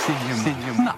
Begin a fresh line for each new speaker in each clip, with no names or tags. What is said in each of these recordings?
Signum. Signum.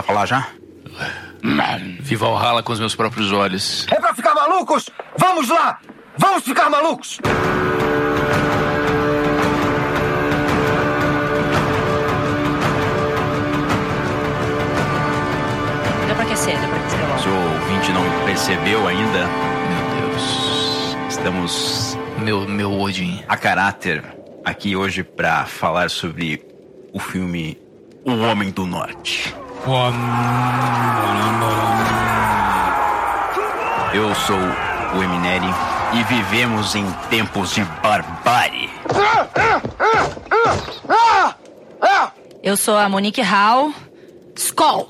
A falar já?
Vi Valhalla com os meus próprios olhos.
É pra ficar malucos? Vamos lá! Vamos ficar malucos!
Deu pra aquecer, deu pra aquecer logo.
Se o ouvinte não percebeu ainda,
Meu Deus.
estamos
Meu, meu Odin.
a caráter aqui hoje pra falar sobre o filme O Homem do Norte. Eu sou o Emineri e vivemos em tempos de barbárie.
Eu sou a Monique Hall. Skoll.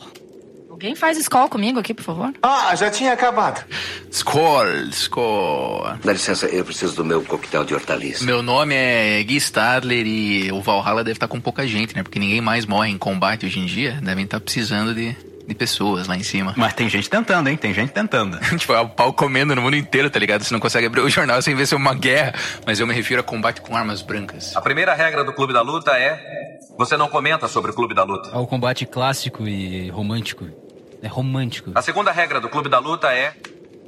Alguém faz Skoll comigo aqui, por favor?
Ah, já tinha acabado.
Skol, skol.
Dá licença, eu preciso do meu coquetel de hortaliça.
Meu nome é Gui Stadler e o Valhalla deve estar com pouca gente, né? Porque ninguém mais morre em combate hoje em dia. Devem estar precisando de, de pessoas lá em cima.
Mas tem gente tentando, hein? Tem gente tentando.
tipo, é o pau comendo no mundo inteiro, tá ligado? Você não consegue abrir o jornal sem ver ser uma guerra. Mas eu me refiro a combate com armas brancas.
A primeira regra do Clube da Luta é: você não comenta sobre o Clube da Luta.
Ao combate clássico e romântico. É romântico.
A segunda regra do Clube da Luta é: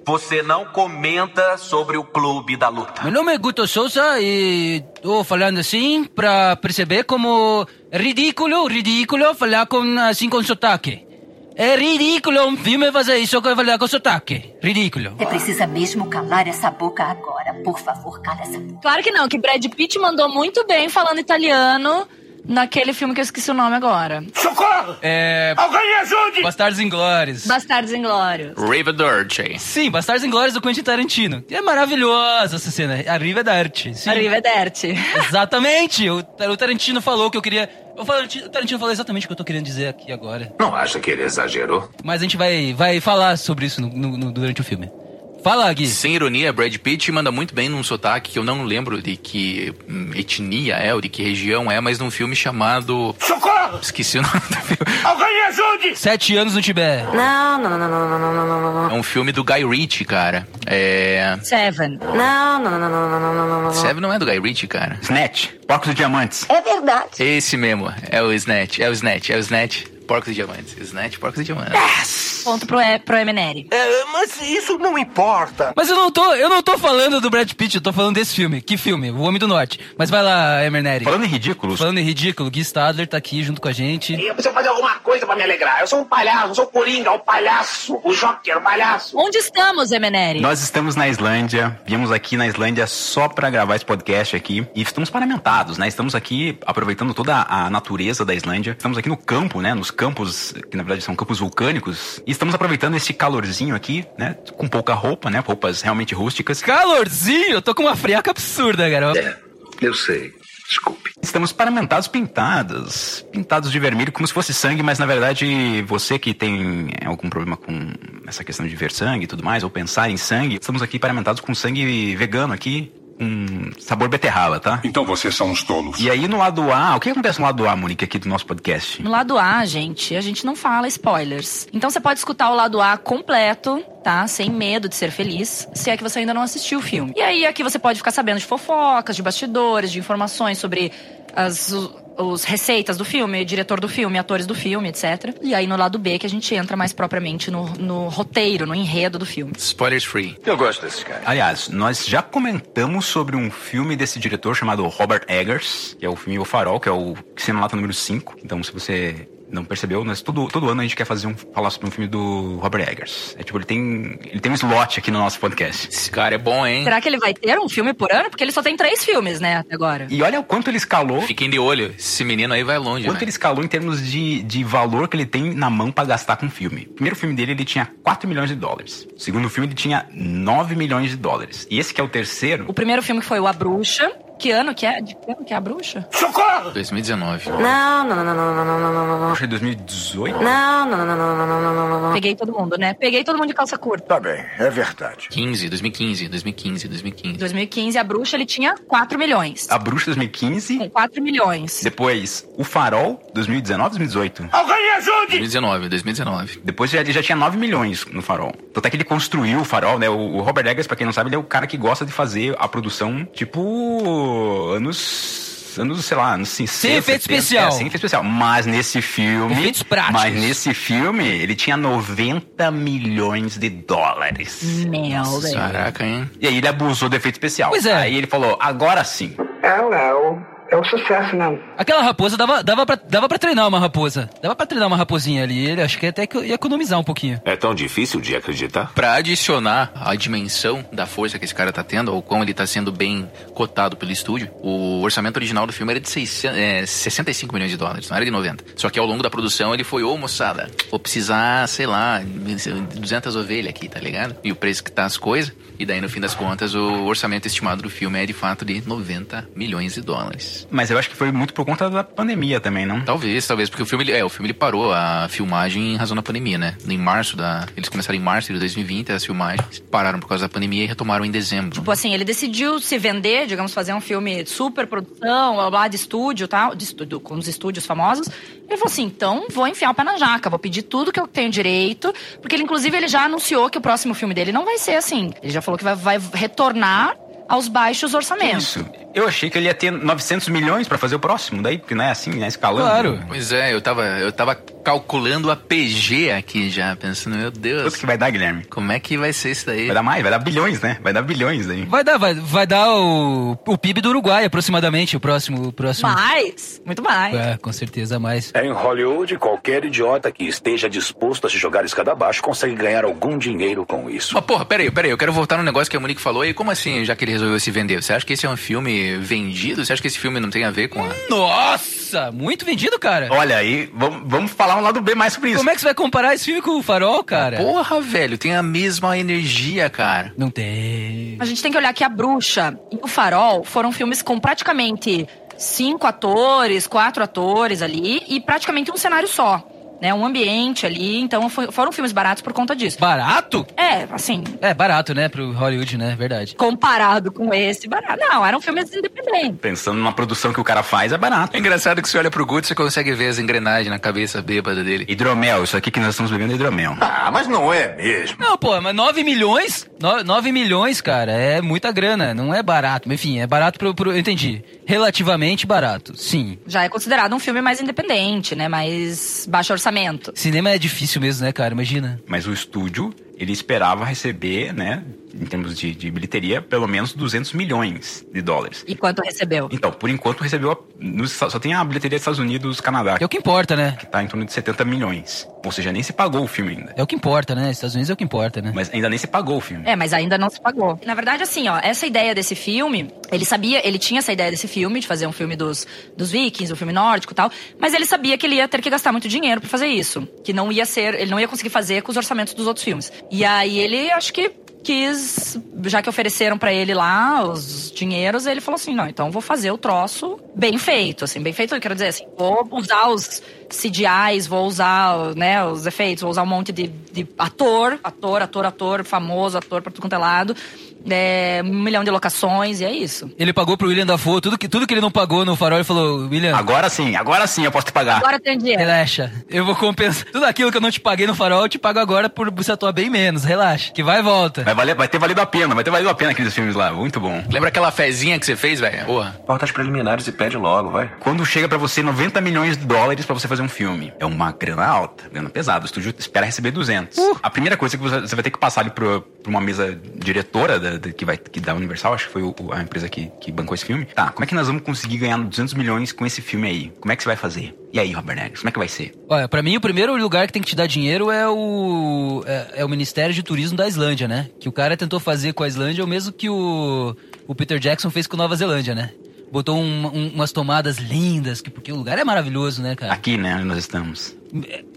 você não comenta sobre o Clube da Luta.
Meu nome é Guto Souza e tô falando assim pra perceber como é ridículo, ridículo falar com, assim com sotaque. É ridículo um filme fazer isso com falar com sotaque. Ridículo.
Você precisa mesmo calar essa boca agora. Por favor, cala essa boca.
Claro que não, que Brad Pitt mandou muito bem falando italiano naquele filme que eu esqueci o nome agora.
Socorro!
É.
Alguém me ajude!
Bastardos Inglórios.
Bastardos Inglórios.
Rivedorce.
Sim, Bastardos Inglórios do Quentin Tarantino. É maravilhosa essa cena. Arriva da arte. Sim.
Arrivederci.
Exatamente. O, o Tarantino falou que eu queria. O Tarantino- o Tarantino falou exatamente o que eu tô querendo dizer aqui agora.
Não acha que ele exagerou?
Mas a gente vai, vai falar sobre isso no- no- no- durante o filme. Fala, Gui.
Sem ironia, Brad Pitt manda muito bem num sotaque que eu não lembro de que etnia é ou de que região é, mas num filme chamado.
Socorro!
Esqueci o nome do filme.
Alguém me ajude!
Sete anos no Tibete.
Não, não, não, não, não, não, não, não.
É um filme do Guy Ritchie, cara. É.
Seven.
Não, não, não, não, não, não, não, não.
Seven não é do Guy Ritchie, cara.
Snatch. Porcos e Diamantes.
É verdade.
Esse mesmo. É o Snatch. É o Snatch. É o Snatch. Porcos e Diamantes. Snatch, Porcos e Diamantes. Yes!
Ponto pro, e, pro Emeneri.
É, mas isso não importa.
Mas eu não tô, eu não tô falando do Brad Pitt, eu tô falando desse filme. Que filme? O Homem do Norte. Mas vai lá, Emerneri.
Falando em ridículos,
Falando em ridículo, Gui Stadler tá aqui junto com a gente.
Eu preciso fazer alguma coisa pra me alegrar. Eu sou um palhaço, eu sou o Coringa, o palhaço, o Joker, o palhaço.
Onde estamos, Emeneri?
nós estamos na Islândia, viemos aqui na Islândia só pra gravar esse podcast aqui e estamos paramentados, né? Estamos aqui aproveitando toda a natureza da Islândia. Estamos aqui no campo, né? Nos campos, que na verdade são campos vulcânicos, e estamos aproveitando esse calorzinho aqui, né? Com pouca roupa, né? Roupas realmente rústicas.
Calorzinho! Eu tô com uma friaca absurda, garoto.
É, eu sei. Desculpe.
Estamos paramentados pintados, pintados de vermelho como se fosse sangue, mas na verdade você que tem algum problema com essa questão de ver sangue e tudo mais, ou pensar em sangue, estamos aqui paramentados com sangue vegano aqui, com sabor beterraba, tá?
Então vocês são uns tolos.
E aí no lado A, o que acontece no lado A, Monique, aqui do nosso podcast?
No lado A, gente, a gente não fala spoilers. Então você pode escutar o lado A completo, tá? Sem medo de ser feliz, se é que você ainda não assistiu o filme. E aí aqui você pode ficar sabendo de fofocas, de bastidores, de informações sobre as os receitas do filme, diretor do filme, atores do filme, etc. E aí no lado B que a gente entra mais propriamente no, no roteiro, no enredo do filme.
Spoilers free.
Eu gosto desses caras.
Aliás, nós já comentamos sobre um filme desse diretor chamado Robert Eggers, que é o filme O Farol, que é o Cinemata número 5. Então, se você não percebeu, nós todo, todo ano a gente quer fazer um, falar sobre um filme do Robert Eggers. É tipo, ele tem, ele tem um slot aqui no nosso podcast.
Esse cara é bom, hein?
Será que ele vai ter um filme por ano? Porque ele só tem três filmes, né, até agora.
E olha o quanto ele escalou.
Fiquem de olho. Esse menino aí vai longe,
Quanto
né?
ele escalou em termos de, de valor que ele tem na mão pra gastar com filme. O primeiro filme dele, ele tinha 4 milhões de dólares. O segundo filme, ele tinha 9 milhões de dólares. E esse que é o terceiro,
O primeiro filme que foi o A Bruxa, Que ano que é? De que ano que é a bruxa?
2019.
Não, não, não, não, não, não, não, não, não, não.
Acho que 2018.
Não, não, não, não, não, não, não, não, não, não.
Peguei todo mundo, né? Peguei todo mundo de calça curta.
Tá bem, é verdade.
15, 2015, 2015, 2015.
2015, a bruxa, ele tinha 4 milhões.
A Bruxa 2015.
Com 4 milhões.
Depois, O Farol, 2019, 2018.
Alguém me ajude!
2019, 2019.
Depois já- ele já tinha 9 milhões no Farol. Tanto é que ele construiu o Farol, né? O, o Robert Eggers, pra quem não sabe, ele é o cara que gosta de fazer a produção, tipo, anos... Anos, sei lá, anos 60,
Sem efeito
70,
especial.
É, sem efeito especial. Mas nesse filme...
Efeitos práticos.
Mas nesse filme, ele tinha 90 milhões de dólares.
Meu Deus.
Caraca, hein?
E aí ele abusou do efeito especial.
Pois é.
Aí ele falou, agora sim.
É, é, um sucesso mesmo.
Aquela raposa dava, dava, pra, dava pra treinar uma raposa. Dava pra treinar uma raposinha ali. Ele acho que até que ia economizar um pouquinho.
É tão difícil de acreditar?
Pra adicionar a dimensão da força que esse cara tá tendo, ou como ele tá sendo bem cotado pelo estúdio, o orçamento original do filme era de 600, é, 65 milhões de dólares, não era de 90. Só que ao longo da produção ele foi, ô moçada, vou precisar, sei lá, 200 ovelhas aqui, tá ligado? E o preço que tá as coisas. E daí, no fim das contas, o orçamento estimado do filme é de fato de 90 milhões de dólares.
Mas eu acho que foi muito por conta da pandemia também, não?
Talvez, talvez, porque o filme, é, o filme ele parou a filmagem em razão da pandemia, né? Em março da. Eles começaram em março de 2020, as filmagens pararam por causa da pandemia e retomaram em dezembro.
Tipo assim, ele decidiu se vender, digamos, fazer um filme de super produção, blá, blá, de estúdio e tal, de estúdio, com os estúdios famosos. Ele falou assim, então vou enfiar o pé na jaca, vou pedir tudo que eu tenho direito, porque ele, inclusive, ele já anunciou que o próximo filme dele não vai ser assim. Ele já falou que vai, vai retornar aos baixos orçamentos.
Isso. Eu achei que ele ia ter 900 milhões pra fazer o próximo, daí, porque não é assim, né? Escalando.
Claro.
Pois é, eu tava, eu tava calculando a PG aqui já, pensando, meu Deus,
Quanto que vai dar, Guilherme?
como é que vai ser isso daí?
Vai dar mais, vai dar bilhões, né? Vai dar bilhões aí.
Vai dar, vai, vai dar o, o PIB do Uruguai, aproximadamente, o próximo. O próximo.
Mais, muito mais.
É, com certeza mais.
Em Hollywood, qualquer idiota que esteja disposto a se jogar escada abaixo consegue ganhar algum dinheiro com isso.
Mas porra, peraí, peraí, eu quero voltar no negócio que a Monique falou. E como assim, já que ele resolveu se vender? Você acha que esse é um filme vendido? Você acha que esse filme não tem a ver com a...
Nossa, muito vendido, cara.
Olha aí, vamos, vamos falar um lado B mais sobre isso.
Como é que você vai comparar esse filme com o Farol, cara?
Porra, velho, tem a mesma energia, cara.
Não tem.
A gente tem que olhar que A Bruxa e O Farol foram filmes com praticamente cinco atores, quatro atores ali e praticamente um cenário só. Né, um ambiente ali, então foi- foram filmes baratos por conta disso.
Barato?
É, assim,
É, barato, né, pro Hollywood, né? Verdade.
comparado com esse, barato. Não, eram filmes independentes.
Pensando numa produção que o cara faz, é barato.
É engraçado que você olha pro Guto, você consegue ver as engrenagens na cabeça bêbada dele.
Hidromel, isso aqui que nós estamos bebendo é hidromel.
Ah, mas não é mesmo.
Não, pô, mas 9 milhões? 9 milhões, cara, é muita grana. Não é barato. Mas, Enfim, é barato pro, pro. Eu entendi. Relativamente barato, sim.
Já é considerado um filme mais independente, né? Mais baixo orçamento.
Cinema é difícil mesmo, né, cara? Imagina.
Mas o estúdio, ele esperava receber, né, em termos de, de bilheteria, pelo menos 200 milhões de dólares.
E quanto recebeu?
Então, por enquanto recebeu, a- só tem a bilheteria dos Estados Unidos e Canadá,
É o que importa, né?
que tá em torno de 70 milhões. Ou seja, nem se pagou o filme ainda.
É o que importa, né? Estados Unidos é o que importa, né?
Mas ainda nem se pagou o filme.
É, mas ainda não se pagou. Na verdade, assim, ó, essa ideia desse filme, ele sabia, ele tinha essa ideia desse filme, de fazer um filme dos, dos vikings, um filme nórdico e tal, mas ele sabia que ele ia ter que gastar muito dinheiro pra fazer isso. Que não ia ser, ele não ia conseguir fazer com os orçamentos dos outros filmes. E aí ele, acho que quis, já que ofereceram pra ele lá os dinheiros, ele falou assim, não, então vou fazer o troço bem feito, assim, bem feito, eu quero dizer assim, vou usar os CGIs, vou usar, né, os efeitos, vou usar um monte de, de ator, ator, ator, ator, famoso, ator pra tudo quanto é lado, é, um milhão de locações, e é isso.
Ele pagou pro William Dafoe tudo que, tudo que ele não pagou no farol. Ele falou: William,
Agora sim, agora sim eu posso te pagar.
Agora tem dinheiro.
relaxa. Eu vou compensar. Tudo aquilo que eu não te paguei no farol, eu te pago agora por você atuar bem menos. Relaxa. Que vai e volta.
Vai, valer, vai ter valido a pena, vai ter valido a pena aqueles filmes lá. Muito bom.
Lembra aquela fezinha que você fez, velho? Porra.
Pautas preliminares e pede logo, vai.
Quando chega pra você 90 milhões de dólares pra você fazer um filme, é uma grana alta, grana pesada. O estúdio espera receber 200. A primeira coisa que você, vai ter que passar ali pra, pra uma mesa diretora da, da- que vai que da Universal, acho que foi o- a empresa que, que bancou esse filme. Tá, como é que nós vamos conseguir ganhar 200 milhões com esse filme aí? Como é que você vai fazer? E aí, Robert Eggers, como é que vai ser?
Olha, pra mim o primeiro lugar que tem que te dar dinheiro é o é, é o Ministério de Turismo da Islândia, né? Que o cara tentou fazer com a Islândia o mesmo que o, o Peter Jackson fez com Nova Zelândia, né? Botou um- um- umas tomadas lindas, que, porque o lugar é maravilhoso, né, cara?
Aqui, né, onde nós estamos.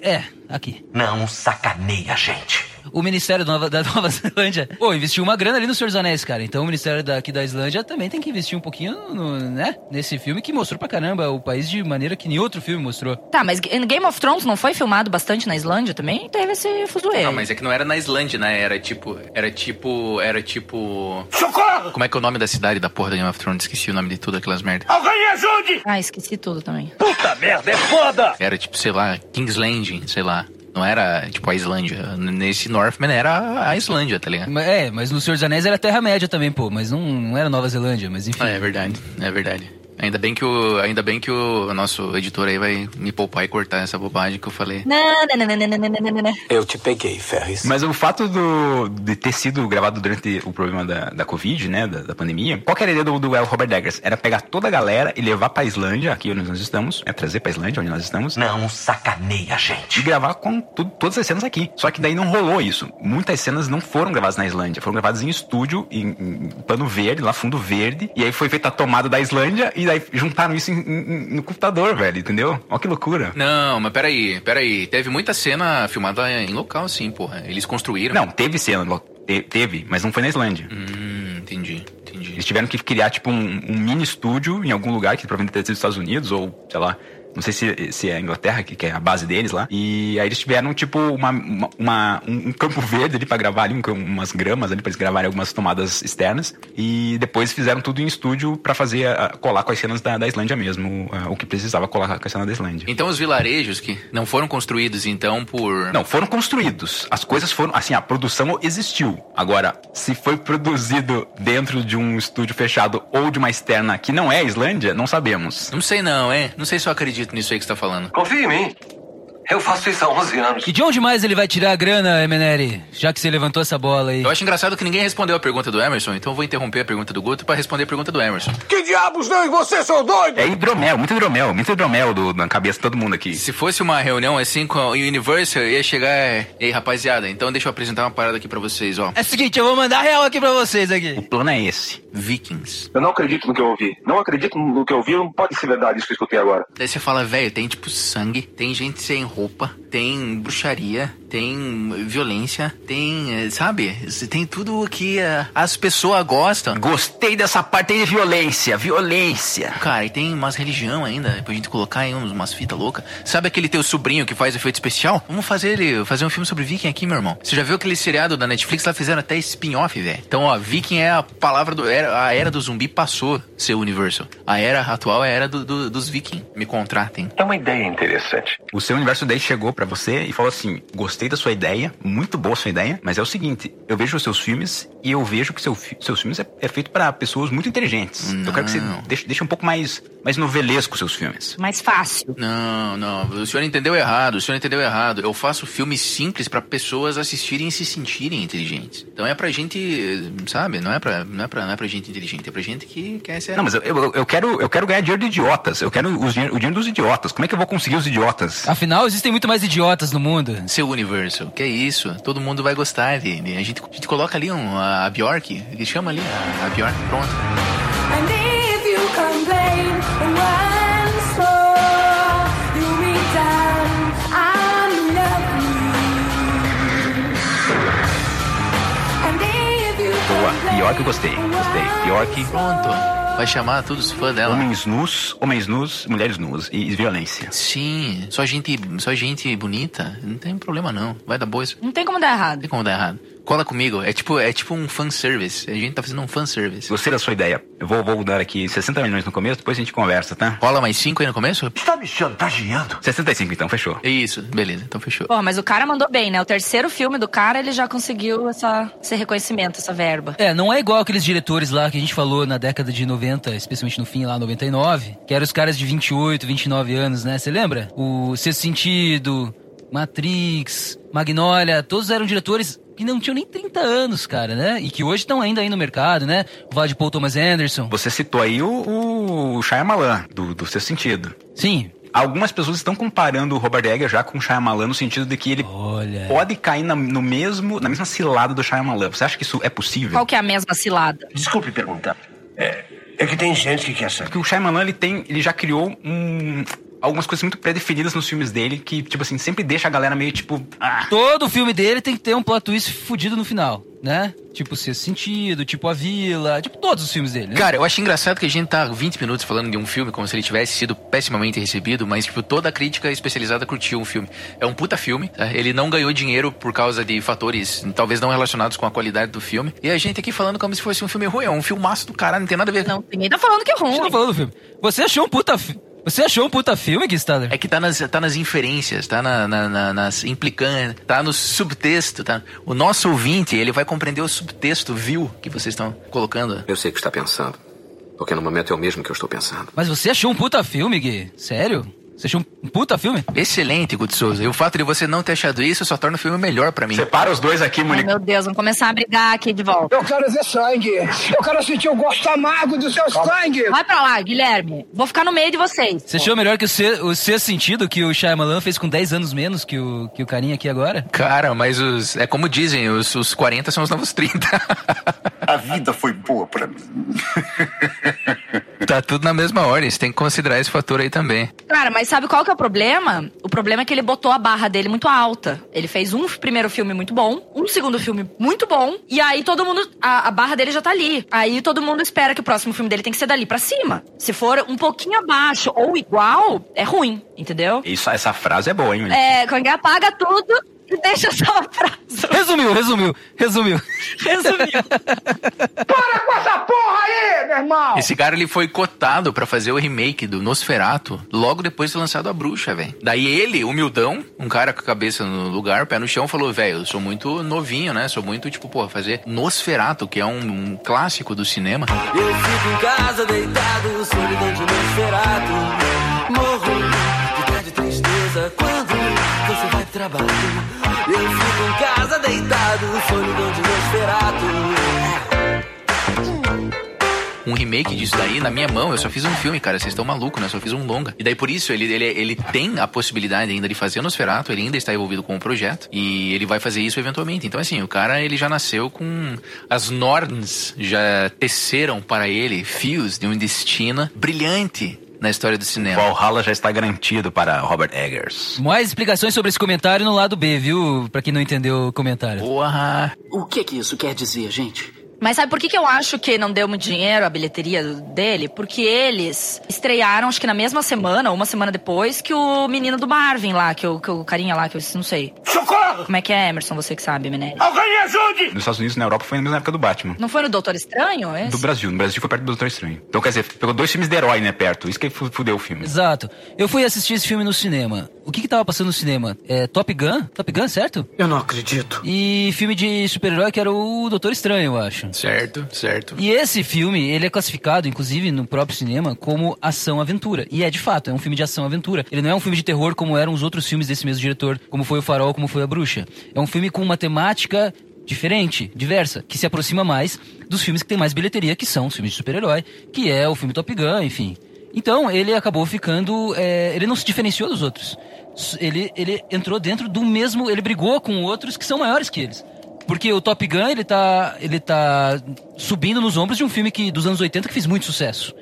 É, aqui.
Não sacaneia, gente.
O Ministério da Nova, da Nova Zelândia, pô, investiu uma grana ali no Senhor dos Anéis, cara. Então o Ministério daqui da Islândia também tem que investir um pouquinho, no, né? Nesse filme que mostrou pra caramba o país de maneira que nenhum outro filme mostrou.
Tá, mas Game of Thrones não foi filmado bastante na Islândia também? Teve esse fuzuê.
Não, mas é que não era na Islândia, né? Era tipo. Era tipo. Era tipo.
Socorro!
Como é que é o nome da cidade da porra da Game of Thrones? Esqueci o nome de tudo, aquelas merda.
Alguém me ajude!
Ah, esqueci tudo também.
Puta merda, é foda!
Era tipo, sei lá, King's Landing, sei lá. Não era tipo a Islândia. Nesse Northman era a Islândia, tá ligado?
É, mas no Senhor dos Anéis era Terra-média também, pô. Mas não, não era Nova Zelândia, mas enfim.
Ah, é verdade, é verdade. Ainda bem que o, ainda bem que o nosso editor aí vai me poupar e cortar essa bobagem que eu falei.
Não, não, não, não, não, não, não, não.
Eu te peguei, Ferris.
Mas o fato do, de ter sido gravado durante o problema da, da Covid, né, da, da pandemia, qual era a ideia do, do Robert Degas Era pegar toda a galera e levar pra Islândia, aqui onde nós estamos, é trazer pra Islândia, onde nós estamos.
Não sacaneia, gente.
E gravar com todas as cenas aqui. Só que daí não rolou isso. Muitas cenas não foram gravadas na Islândia, foram gravadas em estúdio, em, em pano verde, lá fundo verde, e aí foi feita a tomada da Islândia e daí juntaram isso em- em- no computador, velho, entendeu? Olha que loucura.
Não, mas peraí, peraí. Teve muita cena filmada em local, sim, porra. Eles construíram.
Não, teve cena, te- teve, mas não foi na Islândia.
Hum, entendi, entendi.
Eles tiveram que criar, tipo, um, um mini estúdio em algum lugar, que provavelmente deve ser dos Estados Unidos, ou, sei lá, não sei se, se é a Inglaterra, que, que é a base deles lá. E aí eles tiveram, tipo, uma, uma- uma- um, campo verde ali pra gravar ali, um- umas gramas ali pra eles gravarem algumas tomadas externas. E depois fizeram tudo em estúdio pra fazer, a- colar com as cenas da, da Islândia mesmo, a- o que precisava colar com a cena da Islândia.
Então os vilarejos que não foram construídos, então, por.
Não, foram construídos. As coisas foram. Assim, a produção existiu. Agora, se foi produzido dentro de um estúdio fechado ou de uma externa que não é a Islândia, não sabemos.
Não sei não, é? Não sei se eu acredito nisso aí que você tá falando.
Confia em mim. Eu faço isso há 11 anos.
E de onde mais ele vai tirar a grana, Emeneri? Já que você levantou essa bola aí.
Eu acho engraçado que ninguém respondeu a pergunta do Emerson, então eu vou interromper a pergunta do Guto pra responder a pergunta do Emerson.
Que diabos não? E você, seu doido?
É hidromel, muito hidromel, muito hidromel do, na cabeça de todo mundo aqui.
Se fosse uma reunião assim com a Universal, ia chegar. Ei, rapaziada, então deixa eu apresentar uma parada aqui pra vocês, ó.
É o seguinte, eu vou mandar real aqui pra vocês aqui.
O plano é esse.
Vikings.
Eu não acredito no que eu ouvi. Não acredito no que eu ouvi. Não pode ser verdade isso que eu escutei agora.
Daí você fala, velho, tem tipo sangue, tem gente sem roupa, tem bruxaria, tem violência, tem, eh, sabe? Tem tudo que eh, as pessoas gostam.
Gostei dessa parte aí de violência, violência.
Cara, e tem umas religião ainda, pra gente colocar aí uns- umas fitas loucas. Sabe aquele teu sobrinho que faz efeito especial? Vamos fazer ele fazer um filme sobre Viking aqui, meu irmão. Você já viu aquele seriado da Netflix? Lá fizeram até spin-off, velho. Então, ó, Viking é a palavra do. era- A era do zumbi passou a ser Universal. A era atual é a era do- do- dos Viking. Me contratem.
É uma ideia interessante.
O seu universo daí chegou pra você e falou assim: gostei da sua ideia, muito boa a sua ideia, mas é o seguinte, eu vejo os seus filmes e eu vejo que seu, seus filmes é, é feito pra pessoas muito inteligentes. Eu quero que você
Não.
deixe, deixe um pouco mais, mais novelesco os seus filmes.
Mais fácil.
Não, não, o senhor entendeu errado, o senhor entendeu errado. Eu faço filmes simples pra pessoas assistirem e se sentirem inteligentes. Então é pra gente, sabe? Não é pra, não é pra, não é pra gente inteligente, é pra gente que quer ser.
Não, mas eu, eu, eu quero, eu quero ganhar dinheiro de idiotas. Eu quero os o dinheiro dos idiotas. Como é que eu vou conseguir os idiotas?
Afinal, existem muito mais idiotas no mundo.
Seu Universal, que é isso? Todo mundo vai gostar a, gente, a gente coloca ali um, a Bjork, ele chama ali a, a Bjork, pronto.
And if you complain once more, you be done. I'm lovely. And if you
Boa. Bjork eu gostei. Gostei. Bjork.
Pronto. Vai chamar todos os fãs dela.
Homens nus, homens nus, mulheres nuas e, e violência.
Sim, só gente, só gente bonita, não tem problema não. Vai dar boa isso.
Não tem como dar
Não
errado.
tem como dar errado. Cola comigo, é tipo, é tipo um fanservice. A gente tá fazendo um fanservice.
Gostei da sua ideia. Eu vou, vou dar aqui 60 milhões no começo, depois a gente conversa, tá?
Rola mais cinco aí no começo?
Está me chantageando?
65 então, fechou.
Isso, beleza, então fechou.
Pô, mas o cara mandou bem, né? O terceiro filme do cara, ele já conseguiu essa, esse reconhecimento, essa verba.
É, não é igual aqueles diretores lá que a gente falou na década de 90, especialmente no fim lá, 99, que eram os caras de 28, 29 anos, né? Você lembra? O Sexto Sentido, Matrix, Magnolia, todos eram diretores que não tinham nem 30 anos, cara, né? E que hoje estão ainda aí no mercado, né? O Paul Thomas Anderson.
Você citou aí o, o Shyamalan, do, do seu sentido.
Sim.
Algumas pessoas estão comparando o Robert Eggers já com o Shyamalan no sentido de que ele
Olha.
pode cair na, no mesmo, na mesma cilada do Shyamalan. Você acha que isso é possível?
Qual que é a mesma cilada?
Desculpe perguntar. É, é que tem gente que quer saber.
Porque o Shyamalan ele tem, ele já criou um algumas coisas muito pré-definidas nos filmes dele que, tipo assim, sempre deixa a galera meio tipo. Ah,
Todo filme dele tem que ter um plot twist fudido no final, né? Tipo Sexto Sentido, tipo A Vila, tipo todos os filmes dele, né?
Cara, eu acho engraçado que a gente tá 20 minutos falando de um filme como se ele tivesse sido pessimamente recebido, mas, tipo, toda a crítica especializada curtiu o filme. É um puta filme, tá? ele não ganhou dinheiro por causa de fatores talvez não relacionados com a qualidade do filme. E a gente aqui falando como se fosse um filme ruim, é um filmaço do caralho, não tem nada a ver.
Não, ninguém tá falando que é ruim.
tá falando do filme. Você achou um puta fi- Você achou um puta filme, Kistaler?
É que tá nas, tá nas inferências, tá na, na- na- nas implicâncias, tá no subtexto, tá? O nosso ouvinte, ele vai compreender o subtexto, viu, que vocês estão colocando.
Eu sei o que está pensando. Porque no momento é o mesmo que eu estou pensando.
Mas você achou um puta filme, Gui? Sério? Você achou um puta filme?
Excelente, Guto Souza. E o fato de você não ter achado isso só torna o filme melhor pra mim.
separa os dois aqui,
Ai,
Monique.
meu Deus, vamos começar a brigar aqui de volta.
Eu quero ver sangue. Eu quero sentir o gosto amargo do seu sangue.
Vai pra lá, Guilherme. Vou ficar no meio de vocês.
Você achou melhor que o, se, o Sexto Sentido que o Shyamalan fez com 10 anos menos que o, que o carinha aqui agora?
Cara, mas os. É como dizem, os, os 40 são os novos 30.
A vida foi boa pra mim.
tá tudo na mesma ordem, você tem que considerar esse fator aí também.
Cara, mas sabe qual que é o problema? O problema é que ele botou a barra dele muito alta. Ele fez um primeiro filme muito bom, um segundo filme muito bom, e aí todo mundo. A, a barra dele já tá ali. Aí todo mundo espera que o próximo filme dele tem que ser dali pra cima. Se for um pouquinho abaixo ou igual, é ruim, entendeu?
Isso, essa frase é boa, hein?
É, quando apaga tudo deixa só a frase.
Resumiu, resumiu, resumiu.
Resumiu.
Para com essa porra aí, meu irmão.
Esse cara ele foi cotado pra fazer o remake do Nosferato logo depois de lançado a bruxa, velho. Daí ele, humildão, um cara com a cabeça no lugar, pé no chão, falou: velho, eu sou muito novinho, né? Sou muito, tipo, pô, fazer Nosferato, que é um, um clássico do cinema.
Eu fico em casa deitado, solidão de Nosferatu. Morro de tristeza quando você vai pro trabalho. Eu fico em casa deitado, solidão de Nosferatu.
um remake disso daí na minha mão. Eu só fiz um filme, cara. Vocês estão malucos, né? Eu só fiz um longa. E daí por isso ele, ele, ele tem a possibilidade ainda de fazer o Nosferatu. Ele ainda está envolvido com o projeto. E ele vai fazer isso eventualmente. Então, assim, o cara ele já nasceu com. As Norns já teceram para ele fios de um destino brilhante na história do cinema.
Valhalla já está garantido para Robert Eggers.
Mais explicações sobre esse comentário no lado B, viu? Pra quem não entendeu o comentário.
Porra!
O que que isso quer dizer, gente?
Mas sabe por que, que eu acho que não deu muito dinheiro a bilheteria dele? Porque eles estrearam, acho que na mesma semana, ou uma semana depois, que o menino do Marvin lá, que o, que o carinha lá, que eu não sei.
Socorro!
Como é que é, Emerson? Você que sabe, Menezes.
Alguém me ajude!
Nos Estados Unidos e na Europa foi na mesma época do Batman.
Não foi no Doutor Estranho? Esse?
Do Brasil. No Brasil foi perto do Doutor Estranho. Então, quer dizer, pegou dois filmes de herói, né, perto. Isso que fu- fudeu o filme.
Exato. Eu fui assistir esse filme no cinema. O que que tava passando no cinema? É Top Gun? Top Gun, certo?
Eu não acredito.
E filme de super-herói que era o Doutor Estranho, eu acho.
Certo, certo.
E esse filme, ele é classificado, inclusive no próprio cinema, como ação-aventura. E é de fato, é um filme de ação-aventura. Ele não é um filme de terror como eram os outros filmes desse mesmo diretor, como foi o Farol, como foi a Bruxa. É um filme com uma temática diferente, diversa, que se aproxima mais dos filmes que tem mais bilheteria, que são os filmes de super-herói, que é o filme Top Gun, enfim. Então, ele acabou ficando. é, ele não se diferenciou dos outros. Ele, ele entrou dentro do mesmo. Ele brigou com outros que são maiores que eles. Porque o Top Gun, ele tá, ele tá subindo nos ombros de um filme que, dos anos 80 que fez muito sucesso.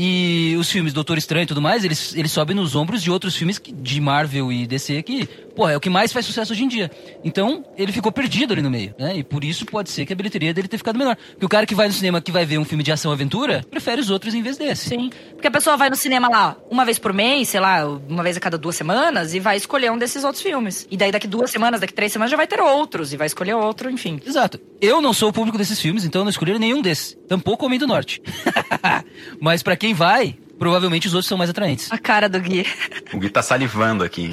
E os filmes Doutor Estranho e tudo mais, eles, eles sobem nos ombros de outros filmes que- de Marvel e DC que, pô, é o que mais faz sucesso hoje em dia. Então, ele ficou perdido ali no meio, né? E por isso pode ser que a bilheteria dele tenha ficado menor. Porque o cara que vai no cinema, que vai ver um filme de ação-aventura, prefere os outros em vez desse.
Sim. Porque a pessoa vai no cinema lá uma vez por mês, sei lá, uma vez a cada duas semanas, e vai escolher um desses outros filmes. E daí daqui duas semanas, daqui três semanas já vai ter outros, e vai escolher outro, enfim.
Exato. Eu não sou o público desses filmes, então eu não escolhi nenhum desses. Tampouco Homem do Norte. Mas pra quem vai, provavelmente os outros são mais atraentes.
A cara do Gui.
O Gui tá salivando aqui.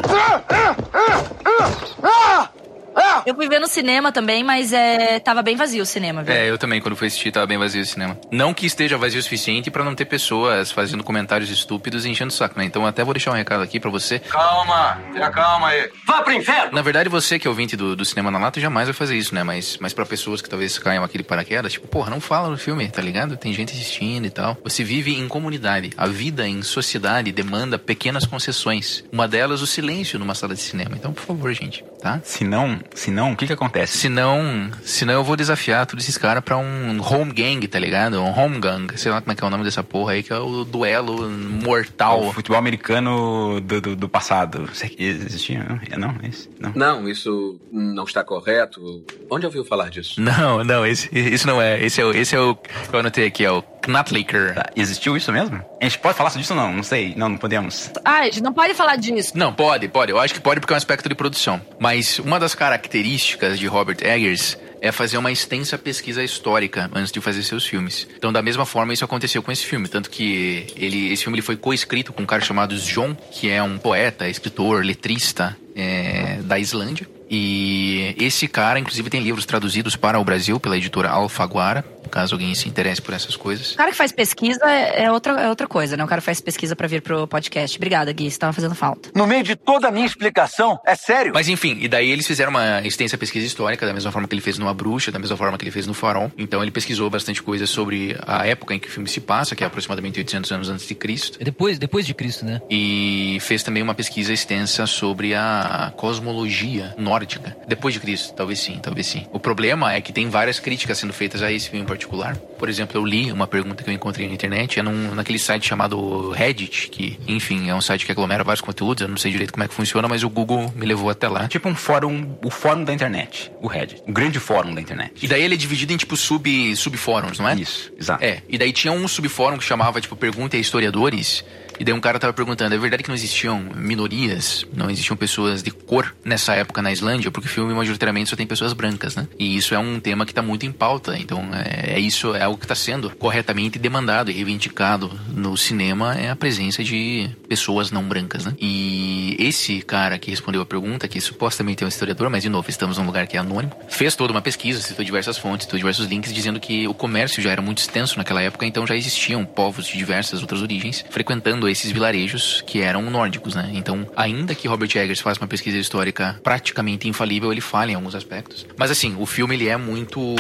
Eu fui ver no cinema também, mas é, tava bem vazio o cinema, viu?
É, eu também, quando fui assistir, tava bem vazio o cinema. Não que esteja vazio o suficiente pra não ter pessoas fazendo comentários estúpidos e enchendo o saco, né? Então eu até vou deixar um recado aqui pra você.
Calma, tenha calma aí. Vá pro inferno!
Na verdade, você que é ouvinte do, do Cinema na Lata jamais vai fazer isso, né? Mas, mas pra pessoas que talvez caiam aquele paraquedas, tipo, porra, não fala no filme, tá ligado? Tem gente assistindo e tal. Você vive em comunidade. A vida em sociedade demanda pequenas concessões. Uma delas, o silêncio numa sala de cinema. Então, por favor, gente, tá?
Se não, senão, o que que acontece?
Senão, senão eu vou desafiar todos esses caras pra um home gang, tá ligado? Um home gang. Sei lá como é que é o nome dessa porra aí, que é o duelo mortal.
O futebol americano do, do, do passado. Existia? Não, É, não, esse, não.
Não, isso não está correto. Onde ouviu falar disso?
Não, não, esse, isso não é. Esse é o, esse é o que eu anotei aqui, é o Knatlicker.
Tá, Existiu isso mesmo? A gente pode falar disso ou não? Não sei. Não, não podemos.
Ah, a gente não pode falar disso.
Não, pode, pode. Eu acho que pode porque é um aspecto de produção. Mas uma das características de Robert Eggers é fazer uma extensa pesquisa histórica antes de fazer seus filmes. Então, da mesma forma, isso aconteceu com esse filme. Tanto que ele, esse filme ele foi co-escrito com um cara chamado John, que é um poeta, escritor, letrista é, da Islândia. E esse cara, inclusive, tem livros traduzidos para o Brasil pela editora Alfaguara, caso alguém se interesse por essas coisas.
O cara que faz pesquisa é é outra, é outra coisa, né? O cara faz pesquisa pra vir pro podcast. Obrigada, Gui, você tava fazendo falta.
No meio de toda a minha explicação, é sério?
Mas enfim, e daí eles fizeram uma extensa pesquisa histórica, da mesma forma que ele fez no A Bruxa, da mesma forma que ele fez no Farol. Então ele pesquisou bastante coisa sobre a época em que o filme se passa, que é aproximadamente 800 anos antes de Cristo.
É depois, depois de Cristo, né?
E fez também uma pesquisa extensa sobre a cosmologia nórdica. Depois de Cristo, talvez sim, talvez sim. O problema é que tem várias críticas sendo feitas a esse filme em particular. Por exemplo, eu li uma pergunta que eu encontrei na internet, é num, naquele site chamado Reddit, que, enfim, é um site que aglomera vários conteúdos, eu não sei direito como é que funciona, mas o Google me levou até lá.
Tipo um fórum, o fórum da internet, o Reddit. O grande fórum da internet.
E daí ele é dividido em, tipo, sub, subfóruns, não é?
Isso, exato.
É, e daí tinha um subfórum que chamava, tipo, Pergunta a Historiadores. E daí um cara tava perguntando, é verdade que não existiam minorias, não existiam pessoas de cor nessa época na Islândia? Porque o filme majoritariamente só tem pessoas brancas, né? E isso é um tema que tá muito em pauta. Então, é, é isso, é algo que tá sendo corretamente demandado e reivindicado no cinema, é a presença de pessoas não brancas, né? E esse cara que respondeu a pergunta, que supostamente é um historiador, mas de novo, estamos num lugar que é anônimo, fez toda uma pesquisa, citou diversas fontes, citou diversos links, dizendo que o comércio já era muito extenso naquela época, então já existiam povos de diversas outras origens frequentando esses vilarejos que eram nórdicos, né? Então, ainda que Robert Eggers faça uma pesquisa histórica praticamente infalível, ele falha em alguns aspectos. Mas assim, o filme ele é muito,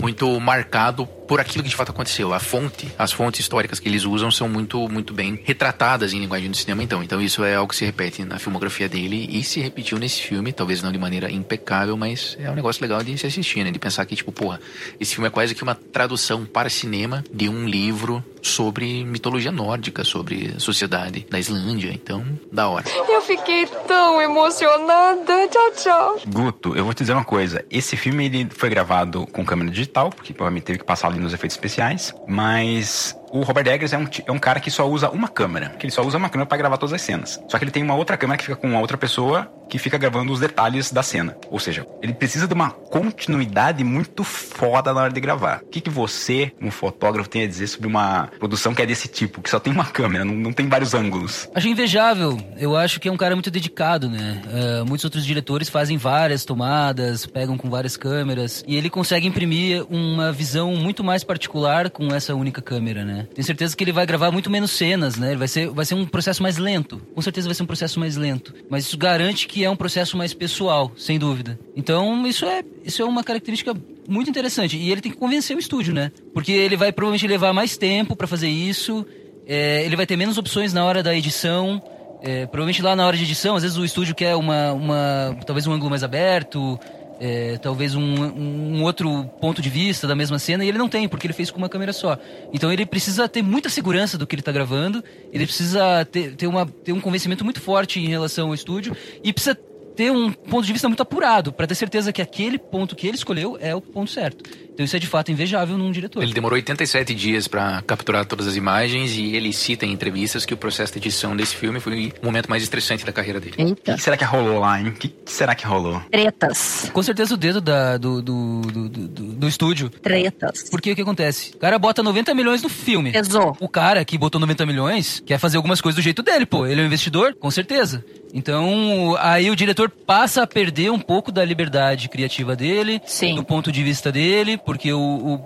muito marcado por aquilo que de fato aconteceu. A fonte, as fontes históricas que eles usam são muito, muito bem retratadas em linguagem do cinema, então. Então isso é algo que se repete na filmografia dele e se repetiu nesse filme, talvez não de maneira impecável, mas é um negócio legal de se assistir, né? De pensar que, tipo, porra, esse filme é quase que uma tradução para cinema de um livro sobre mitologia nórdica, sobre a sociedade da Islândia. Então, da hora.
Eu fiquei tão emocionada. Tchau, tchau.
Guto, eu vou te dizer uma coisa. Esse filme ele foi gravado com câmera digital, porque provavelmente teve que passar ali nos efeitos especiais, mas o Robert Eggers é um, é um cara que só usa uma câmera, que ele só usa uma câmera pra gravar todas as cenas. Só que ele tem uma outra câmera que fica com uma outra pessoa que fica gravando os detalhes da cena. Ou seja, ele precisa de uma continuidade muito foda na hora de gravar. O que, que você, como fotógrafo, tem a dizer sobre uma produção que é desse tipo, que só tem uma câmera, não, não tem vários ângulos?
Acho invejável. Eu acho que é um cara muito dedicado, né? Ah, muitos outros diretores fazem várias tomadas, pegam com várias câmeras. E ele consegue imprimir uma visão muito mais particular com essa única câmera, né? Tenho certeza que ele vai gravar muito menos cenas, né? Vai ser, vai ser um processo mais lento. Com certeza vai ser um processo mais lento. Mas isso garante que é um processo mais pessoal, sem dúvida. Então, isso é, isso é uma característica muito interessante. E ele tem que convencer o estúdio, né? Porque ele vai provavelmente levar mais tempo pra fazer isso. É, ele vai ter menos opções na hora da edição. É, provavelmente lá na hora de edição, às vezes o estúdio quer uma, uma talvez um ângulo mais aberto, é, talvez um, um outro ponto de vista da mesma cena, e ele não tem, porque ele fez com uma câmera só. Então ele precisa ter muita segurança do que ele está gravando, ele precisa ter, ter, uma, ter um convencimento muito forte em relação ao estúdio, e precisa ter um ponto de vista muito apurado, para ter certeza que aquele ponto que ele escolheu é o ponto certo. Então isso é de fato invejável num diretor.
Ele demorou 87 dias pra capturar todas as imagens e ele cita em entrevistas que o processo de edição desse filme foi o momento mais estressante da carreira dele.
O que será que rolou lá, hein? O que será que rolou?
Tretas.
Com certeza o dedo da, do, do, do, do, do- do estúdio.
Tretas.
Porque o que acontece? O cara bota 90 milhões no filme.
Pesou.
O cara que botou 90 milhões quer fazer algumas coisas do jeito dele, pô. Ele é um investidor, com certeza. Então, aí o diretor passa a perder um pouco da liberdade criativa dele,
Sim.
do ponto de vista dele, porque o,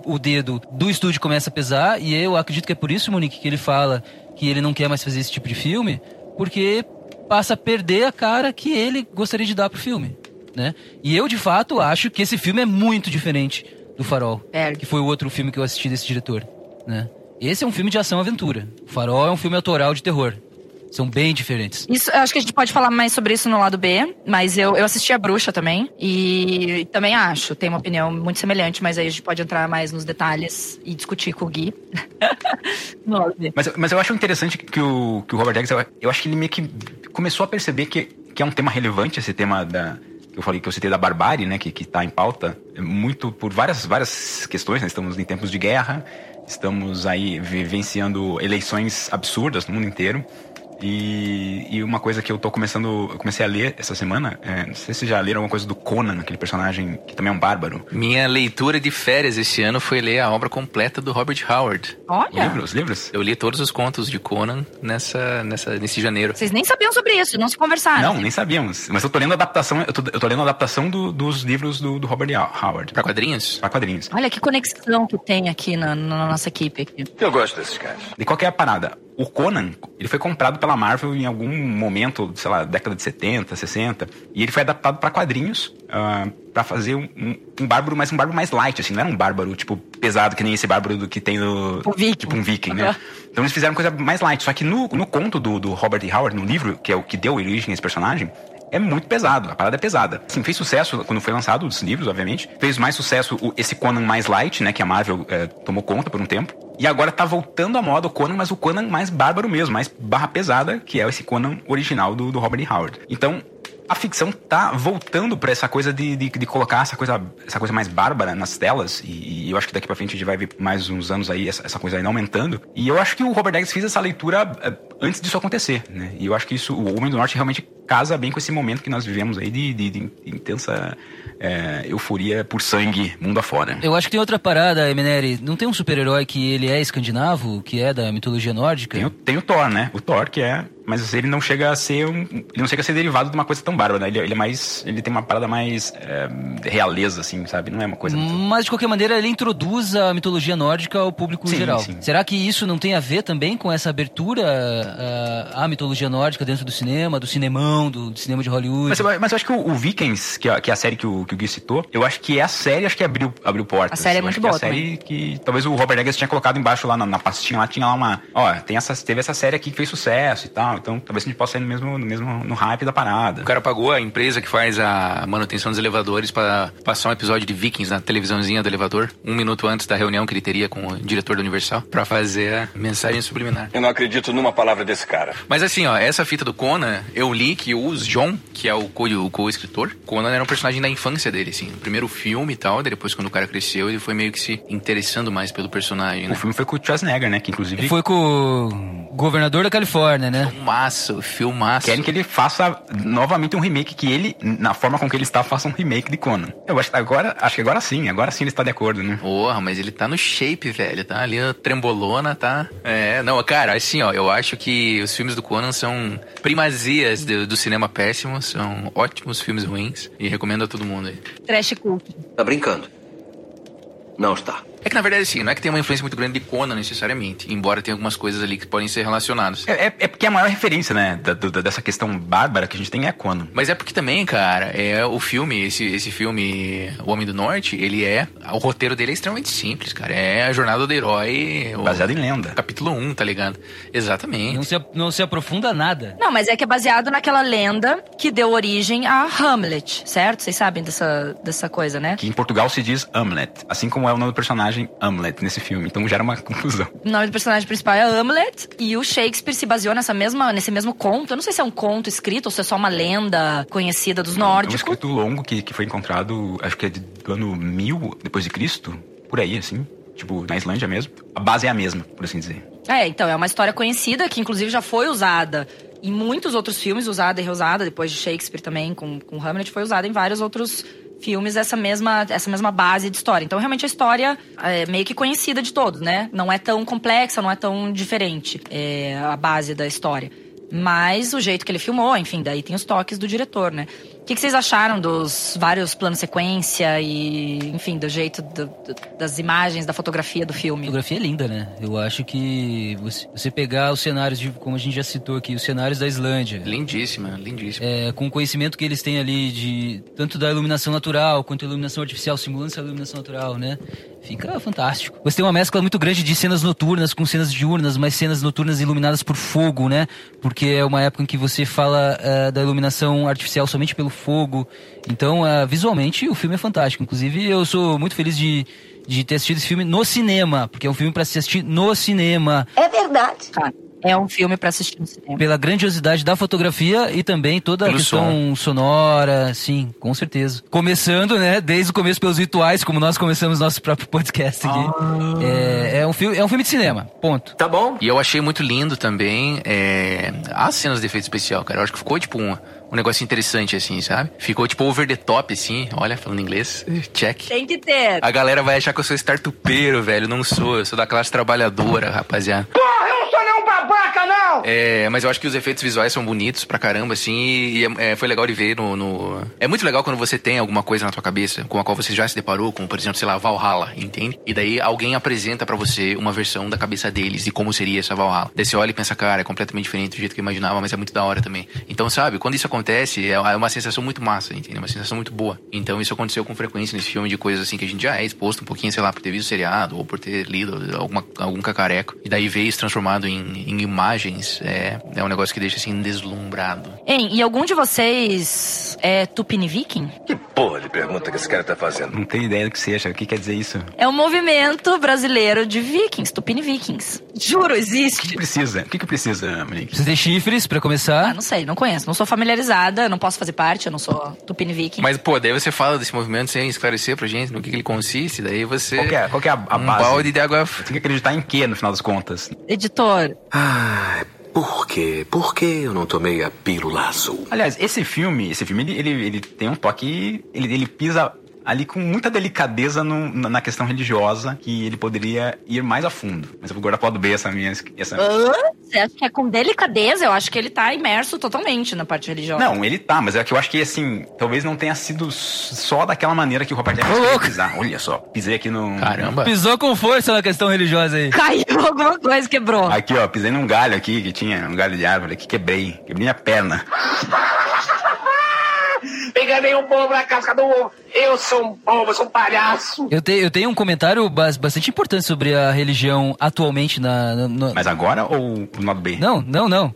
o, o dedo do estúdio começa a pesar, e eu acredito que é por isso, Monique, que ele fala que ele não quer mais fazer esse tipo de filme, porque passa a perder a cara que ele gostaria de dar pro filme, né? E eu, de fato, acho que esse filme é muito diferente do Farol,
Perde.
que foi o outro filme que eu assisti desse diretor, né? Esse é um filme de ação-aventura. O Farol é um filme autoral de terror. São bem diferentes.
Isso, eu acho que a gente pode falar mais sobre isso no lado B, mas eu, eu assisti a Bruxa também. E também acho, tem uma opinião muito semelhante, mas aí a gente pode entrar mais nos detalhes e discutir com o Gui. no lado B.
Mas, mas eu acho interessante que o, que o Robert Eggers, eu, eu acho que ele meio que começou a perceber que, que é um tema relevante, esse tema da. que Eu falei que eu citei da barbárie, né? Que, que tá em pauta, é muito por várias, várias questões, né? Estamos em tempos de guerra, estamos aí vivenciando eleições absurdas no mundo inteiro. E, e uma coisa que eu tô começando, eu comecei a ler essa semana, é, não sei se vocês já leram alguma coisa do Conan, aquele personagem que também é um bárbaro.
Minha leitura de férias esse ano foi ler a obra completa do Robert Howard.
Olha,
Livros, livros?
Eu li todos os contos de Conan nessa, nessa, nesse janeiro.
vocês nem sabiam sobre isso, não se conversaram.
Não, nem sabíamos. Mas eu tô lendo a adaptação, eu tô, eu tô lendo a adaptação do- dos livros do, do Robert Howard.
Pra quadrinhos?
Pra quadrinhos.
Olha que conexão que tem aqui na, na nossa equipe. Aqui.
Eu gosto desses caras.
E qual que é a parada? O Conan, ele foi comprado pela Marvel em algum momento, sei lá, década de 70, 60, e ele foi adaptado pra quadrinhos ah, pra fazer um, um, um bárbaro, mas um bárbaro mais light, assim, não era um bárbaro, tipo, pesado, que nem esse bárbaro do que tem no...
Um viking.
Tipo um viking, né? Então eles fizeram coisa mais light, só que no, no conto do, do Robert E. Howard, no livro, que é o que deu origem a esse personagem, é muito pesado, a parada é pesada. Assim, fez sucesso quando foi lançado os livros, obviamente. Fez mais sucesso o- esse Conan mais light, né, que a Marvel eh, tomou conta por um tempo. E agora tá voltando à moda o Conan, mas o Conan mais bárbaro mesmo, mais barra pesada, que é esse Conan original do, do Robert. Howard. Então, a ficção tá voltando pra essa coisa de, de, de colocar essa coisa, essa coisa mais bárbara nas telas. E, e eu acho que daqui pra frente a gente vai ver mais uns anos aí essa, essa coisa ainda aumentando. E eu acho que o Robert Eggers fez essa leitura eh, antes disso acontecer, né? E eu acho que isso, o Homem do Norte realmente casa bem com esse momento que nós vivemos aí de, de- de intensa eh, euforia por sangue mundo afora.
Eu acho que tem outra parada, Emineri. Não tem um super-herói que ele é escandinavo, que é da mitologia nórdica?
Tem o, tem o Thor, né? O Thor, que é. Mas ele não chega a ser um. Ele não chega a ser derivado de uma coisa tão bárbara, né? Ele, ele é mais. Ele tem uma parada mais eh, realeza, assim, sabe? Não é uma coisa. muito-
Mas de qualquer maneira ele introduz a mitologia nórdica ao público
Sim,
geral.
sim.
Será que isso não tem a ver também com essa abertura ah, à mitologia nórdica dentro do cinema, do cinemão, do, do cinema de Hollywood?
Mas, eu- mas eu acho que o, o Vikings, que é, que é a série que o, que o Gui citou, eu acho que é a série acho que abriu, abriu portas.
A série é
Eu
muito
acho
boa
que é a série que talvez o Robert Eggers tinha colocado embaixo lá na, na pastinha, lá tinha lá uma. Ó, tem essa, teve essa série aqui que fez sucesso e tal. Então talvez a gente possa ir no mesmo, no mesmo no hype da parada.
O cara pagou a empresa que faz a manutenção dos elevadores pra passar um episódio de Vikings na televisãozinha do elevador, um minuto antes da reunião que ele teria com o diretor da Universal, pra fazer a mensagem subliminar.
Eu não acredito numa palavra desse cara.
Mas assim, ó, essa fita do Conan, eu li que o John, que é o co- o co-escritor, Conan era um personagem da infância dele, assim. O primeiro filme e tal, daí depois quando o cara cresceu, ele foi meio que se interessando mais pelo personagem,
O
né?
filme foi com o Schwarzenegger, né? Que inclusive
Foi com o governador da Califórnia, né?
Filmaço, filmaço.
querem que ele faça novamente um remake, que ele, na forma com que ele está, faça um remake de Conan. Eu acho que agora, acho que agora sim, agora sim ele está de acordo, né?
Porra, mas ele tá no shape, velho. Tá ali, trembolona, tá. É, não, cara, assim, ó, eu acho que os filmes do Conan são primazias do, do cinema péssimo, são ótimos filmes ruins e recomendo a todo mundo aí.
Trash cult.
Tá brincando? Não está.
É que na verdade, assim, não é que tem uma influência muito grande de Conan necessariamente, embora tenha algumas coisas ali que podem ser relacionadas.
É, é, é porque a maior referência, né, da- do- dessa questão bárbara que a gente tem é Conan.
Mas é porque também, cara, é o filme, esse, esse filme O Homem do Norte, ele é. O roteiro dele é extremamente simples, cara. É a jornada do herói. o
Baseado em lenda.
Capítulo 1, tá ligado? Exatamente.
Não se, não se aprofunda nada.
Não, mas é que é baseado naquela lenda que deu origem a Hamlet, certo? Vocês sabem dessa, dessa coisa, né?
Que em Portugal se diz Hamlet, assim como é o nome do personagem Hamlet nesse filme. Então gera uma confusão.
O nome do personagem principal é Hamlet e o Shakespeare se baseou nessa mesma, nesse mesmo conto. Eu não sei se é um conto escrito ou se é só uma lenda conhecida dos
É um
nórdicos.
escrito longo que, que foi encontrado, acho que é do ano 1000 depois de Cristo, por aí, assim. Tipo, na Islândia mesmo. A base é a mesma, por assim dizer.
É, então, é uma história conhecida que inclusive já foi usada em muitos outros filmes, usada e reusada, depois de Shakespeare também, com, com Hamlet, foi usada em vários outros filmes essa mesma, essa mesma base de história. Então, realmente, a história é meio que conhecida de todos, né? Não é tão complexa, não é tão diferente é, a base da história. Mas o jeito que ele filmou, enfim, daí tem os toques do diretor, né? O que, que vocês acharam dos vários planos sequência e, enfim, do jeito do- do- das imagens, da fotografia do
A
filme?
fotografia é linda, né? Eu acho que você, você pegar os cenários, de, como a gente já citou aqui, os cenários da Islândia,
Lindíssima, lindíssima.
é, com o conhecimento que eles têm ali de tanto da iluminação natural quanto da iluminação artificial, simulando essa iluminação natural, né? Fica fantástico. Você tem uma mescla muito grande de cenas noturnas com cenas diurnas, mas cenas noturnas iluminadas por fogo, né? Porque é uma época em que você fala eh, da iluminação artificial somente pelo fogo. Então, eh, visualmente, o filme é fantástico. Inclusive, eu sou muito feliz de, de ter assistido esse filme no cinema, porque é um filme para se assistir no cinema.
É verdade.
É um filme pra assistir no cinema.
Pela grandiosidade da fotografia e também toda a
Pelo
questão sonora, sim, com certeza. Começando, né, desde o começo pelos rituais, como nós começamos nosso próprio podcast aqui. É, é um filme, é um filme de cinema, ponto.
Tá bom?
E eu achei muito lindo também é, as cenas de efeito especial, cara. Eu acho que ficou tipo um, um negócio interessante, assim, sabe? Ficou tipo over the top, assim. Olha, falando inglês, check.
Tem que ter.
A galera vai achar que eu sou startupeiro, velho. Não sou, eu sou da classe trabalhadora, rapaziada. É, mas eu acho que os efeitos visuais são bonitos pra caramba, assim, e é- é, foi legal de ver no, no- É muito legal quando você tem alguma coisa na tua cabeça com a qual você já se deparou, como por exemplo, sei lá, Valhalla, entende? E daí alguém apresenta pra você uma versão da cabeça deles de como seria essa Valhalla. Daí você olha e pensa, cara, é completamente diferente do jeito que eu imaginava, mas é muito da hora também. Então, sabe, quando isso acontece, é é uma sensação muito massa, entende? Uma sensação muito boa. Então, isso aconteceu com frequência nesse filme de coisas assim que a gente já é exposto um pouquinho, sei lá, por ter visto seriado ou por ter lido alguma, algum cacareco. E daí ver isso transformado em, em imagens é, é um negócio que deixa assim deslumbrado.
Hein, e algum de vocês é Tupini Viking?
Que porra de pergunta que esse cara tá fazendo?
Não tenho ideia do que seja. O que quer dizer isso?
É um movimento brasileiro de vikings, Tupini Vikings. Juro,
O que
existe.
precisa? O que, que precisa, Monique?
Precisa ter chifres pra
Ah,
começar.
não sei, não conheço. Não sou familiarizada, não posso fazer parte, eu não sou Tupini Viking.
Mas, pô, daí você fala desse movimento sem esclarecer pra gente no que, que ele consiste, daí você.
Qual que é, qual que é a, a
um
base?
balde de água.
Tem que acreditar em quê, no final das contas?
Editor,
Ai, por quê? Por que eu não tomei a pílula azul?
Aliás, esse filme, esse filme, ele, ele, ele tem um toque. Ele, ele pisa ali com muita delicadeza no- na na questão religiosa que ele poderia ir mais a fundo. Mas eu vou guardar pro lado B essa minha. Essa...
Hã? Você acha que é com delicadeza? Eu acho que ele tá imerso totalmente na parte religiosa.
Não, ele tá, mas é que eu acho que assim, talvez não tenha sido só daquela maneira que o Robert queria pisar. Olha só, pisei aqui no.
Caramba.
Pisou com força na questão religiosa aí.
Caiu alguma coisa, quebrou.
Aqui, ó, pisei num galho aqui que tinha, um galho de árvore aqui, quebrei. Quebrei minha perna.
Enganei um bobo na casca do ovo. Eu sou um bobo, eu sou um palhaço.
Eu, te, eu tenho um comentário bas- bastante importante sobre a religião atualmente na. na- na-
Mas agora ou no lado B?
Não, não, não.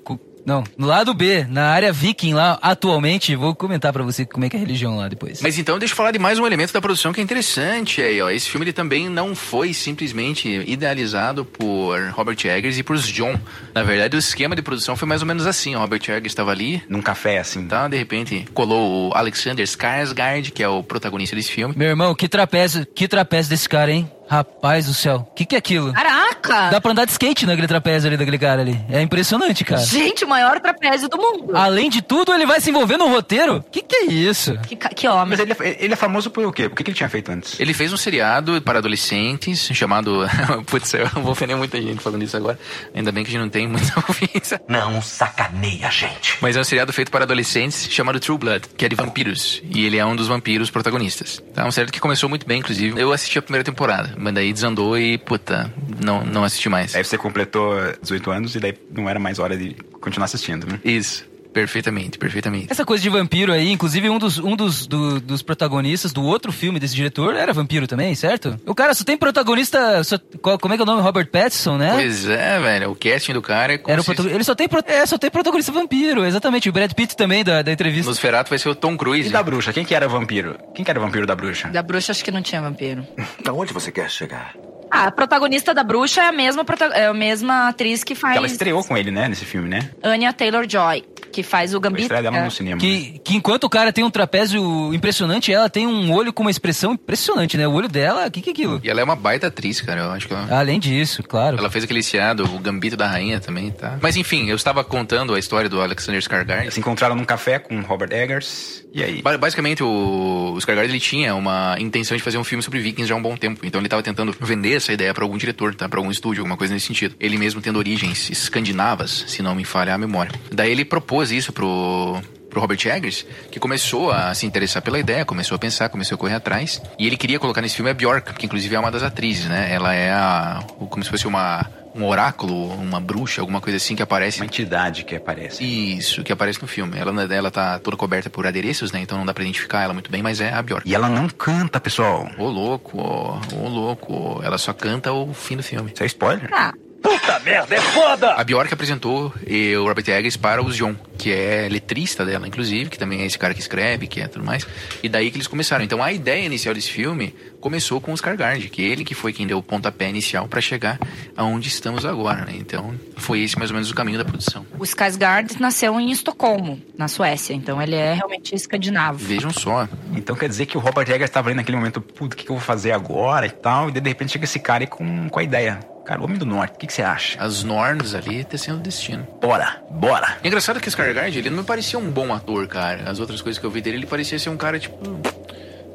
Não, no lado B, na área viking lá, atualmente, vou comentar pra você como é que é a religião lá depois.
Mas então deixa eu falar de mais um elemento da produção que é interessante aí, ó. Esse filme ele também não foi simplesmente idealizado por Robert Eggers e por John. Na verdade, o esquema de produção foi mais ou menos assim. O Robert Eggers estava ali,
Num café, assim.
tá? De repente colou o Alexander Skarsgård, que é o protagonista desse filme.
Meu irmão, que trapézio, que trapézio desse cara, hein? Rapaz do céu, o que, que é aquilo?
Caraca!
Dá pra andar de skate naquele trapézio ali daquele cara ali. É impressionante, cara.
Gente, o maior trapézio do mundo.
Além de tudo, ele vai se envolver no roteiro? Que que é isso?
Que, que homem.
Mas ele, é- ele é famoso por o quê? O que, que ele tinha feito antes?
Ele fez um seriado para adolescentes chamado. Putz, eu vou ofender muita gente falando isso agora. Ainda bem que a gente não tem muita audiência.
Não sacaneia a gente.
Mas é um seriado feito para adolescentes chamado True Blood, que é de vampiros. E ele é um dos vampiros protagonistas. Tá? Um seriado que começou muito bem, inclusive. Eu assisti a primeira temporada, mas daí desandou e, puta, não, não assisti mais.
Aí você completou 18 anos e daí não era mais hora de continuar assistindo, né?
Isso, perfeitamente, perfeitamente.
Essa coisa de vampiro aí, inclusive um dos, um dos, do- dos protagonistas do outro filme desse diretor era vampiro também, certo? O cara só tem protagonista. só- qual- como é que é o nome? Robert Pattinson, né?
Pois é, velho. O casting do cara é como
Era o. Ele só tem, pro- é, só tem protagonista vampiro, exatamente. O Brad Pitt também da, da entrevista.
Nosferatu vai ser o Tom Cruise.
E da bruxa? Quem que era vampiro? Quem que era vampiro da bruxa?
Da bruxa acho que não tinha vampiro.
Aonde você quer chegar?
Ah, a protagonista da bruxa é a mesma, é a mesma atriz que faz
Ela estreou com ele, né, nesse filme, né?
Anya Taylor-Joy, que faz o Gambito.
estreia dela
é.
no cinema.
Que, que enquanto o cara tem um trapézio impressionante, ela tem um olho com uma expressão impressionante, né? O olho dela, o que, que é aquilo?
E ela é uma baita atriz, cara. Eu acho que ela...
Além disso, claro.
Ela fez aquele seriado, o Gambito da Rainha também, tá? Mas enfim, eu estava contando a história do Alexander Skarsgård.
Se encontraram num café com Robert Eggers. E aí?
Ba- Basicamente, o, o Skarsgård ele tinha uma intenção de fazer um filme sobre vikings já há um bom tempo. Então ele estava tentando vender essa ideia para algum diretor, tá? Para algum estúdio, alguma coisa nesse sentido. Ele mesmo tendo origens escandinavas, se não me falha a memória. Daí ele propôs isso pro pro Robert Eggers, que começou a se interessar pela ideia, começou a pensar, começou a correr atrás. E ele queria colocar nesse filme a Bjork, que inclusive é uma das atrizes, né? Ela é a. como se fosse uma. Um oráculo, uma bruxa, alguma coisa assim que aparece.
Uma entidade que aparece.
Isso, que aparece no filme. Ela, ela tá toda coberta por adereços, né? Então não dá pra identificar ela muito bem, mas é a Bjork.
E ela não canta, pessoal.
Ô louco, ô, louco. Ela só canta o fim do filme.
Isso é spoiler?
Ah.
Puta merda, é foda!
A Bjork apresentou o Robert Eggers para o Zion, que é letrista dela, inclusive, que também é esse cara que escreve, que é tudo mais. E daí que eles começaram. Então a ideia inicial desse filme começou com o Skarsgård, que ele que foi quem deu o pontapé inicial para chegar aonde estamos agora, né? Então foi esse mais ou menos o caminho da produção.
O Skarsgård nasceu em Estocolmo, na Suécia. Então ele é realmente escandinavo.
Vejam só.
Então quer dizer que o Robert Eggers estava ali naquele momento, puta, o que, que eu vou fazer agora e tal, e de repente chega esse cara aí com, com a ideia. Cara, Homem do Norte, o que, que você acha?
As Norns ali tecendo o destino.
Bora, bora.
E é engraçado que o Skarsgård, ele não me parecia um bom ator, cara. As outras coisas que eu vi dele, ele parecia ser um cara, tipo,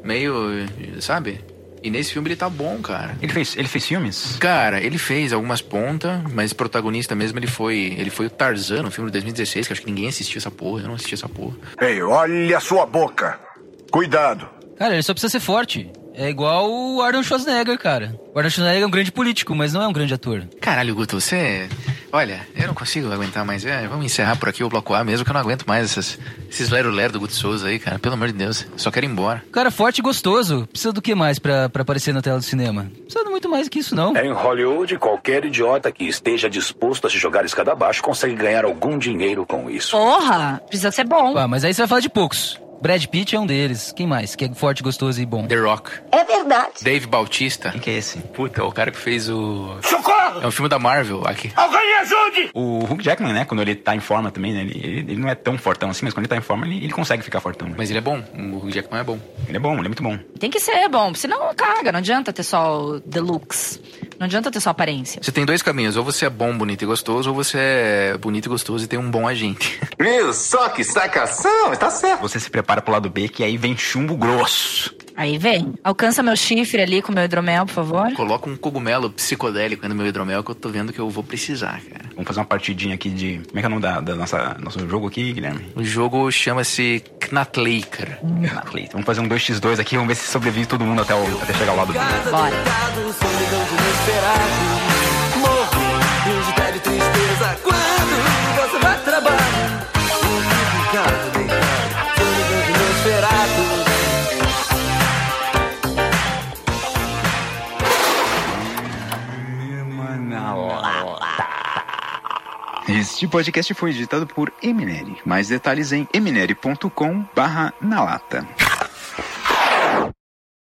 meio, sabe? E nesse filme ele tá bom, cara.
Ele fez, ele fez filmes?
Cara, ele fez algumas pontas, mas protagonista mesmo ele foi. Ele foi o Tarzan, no filme de 2016, que acho que ninguém assistiu essa porra. Eu não assisti essa porra.
Ei, olha a sua boca. Cuidado.
Cara, ele só precisa ser forte. É igual o Arnold Schwarzenegger, cara. O Arnold Schwarzenegger é um grande político, mas não é um grande ator.
Caralho, Guto, você. Olha, eu não consigo aguentar mais. É, vamos encerrar por aqui o bloco A mesmo, que eu não aguento mais essas, esses lero-lero do Guto Souza aí, cara. Pelo amor de Deus. Só quero ir embora.
Cara forte e gostoso. Precisa do que mais pra, pra aparecer na tela do cinema? Precisa de muito mais que isso, não.
Em Hollywood, qualquer idiota que esteja disposto a se jogar escada abaixo consegue ganhar algum dinheiro com isso.
Porra, precisa ser bom.
Ah, mas aí você vai falar de poucos. Brad Pitt é um deles. Quem mais? Que é forte, gostoso e bom.
The Rock.
É verdade.
Dave Bautista.
Quem que é esse?
Puta, é o cara que fez o.
Socorro!
É um filme da Marvel aqui.
Alguém me ajude!
O Hugh Jackman, né? Quando ele tá em forma também, né? Ele, ele, ele não é tão fortão assim, mas quando ele tá em forma, ele, ele consegue ficar fortão. Né?
Mas ele é bom. O Hugh Jackman é bom.
Ele é bom, ele é muito bom.
Tem que ser bom, senão caga. Não adianta ter só o deluxe. Não adianta ter só aparência.
Você tem dois caminhos. Ou você é bom, bonito e gostoso, ou você é bonito e gostoso e tem um bom agente.
Viu só que sacação? Está certo.
Você se prepara pro lado B, que aí vem chumbo grosso.
Aí vem. Alcança meu chifre ali com meu hidromel, por favor.
Coloca um cogumelo psicodélico no meu hidromel que eu tô vendo que eu vou precisar, cara.
Vamos fazer uma partidinha aqui de. Como é que é o nome da, da nossa, nosso jogo aqui, Guilherme?
O jogo chama-se Knatlaker.
Knatlaker. Vamos fazer um 2x2 aqui, vamos ver se sobrevive todo mundo até, o, até chegar ao lado B.
Bora.
Morro
Este podcast foi editado por Emineri. Mais detalhes em emineri.com barra na lata.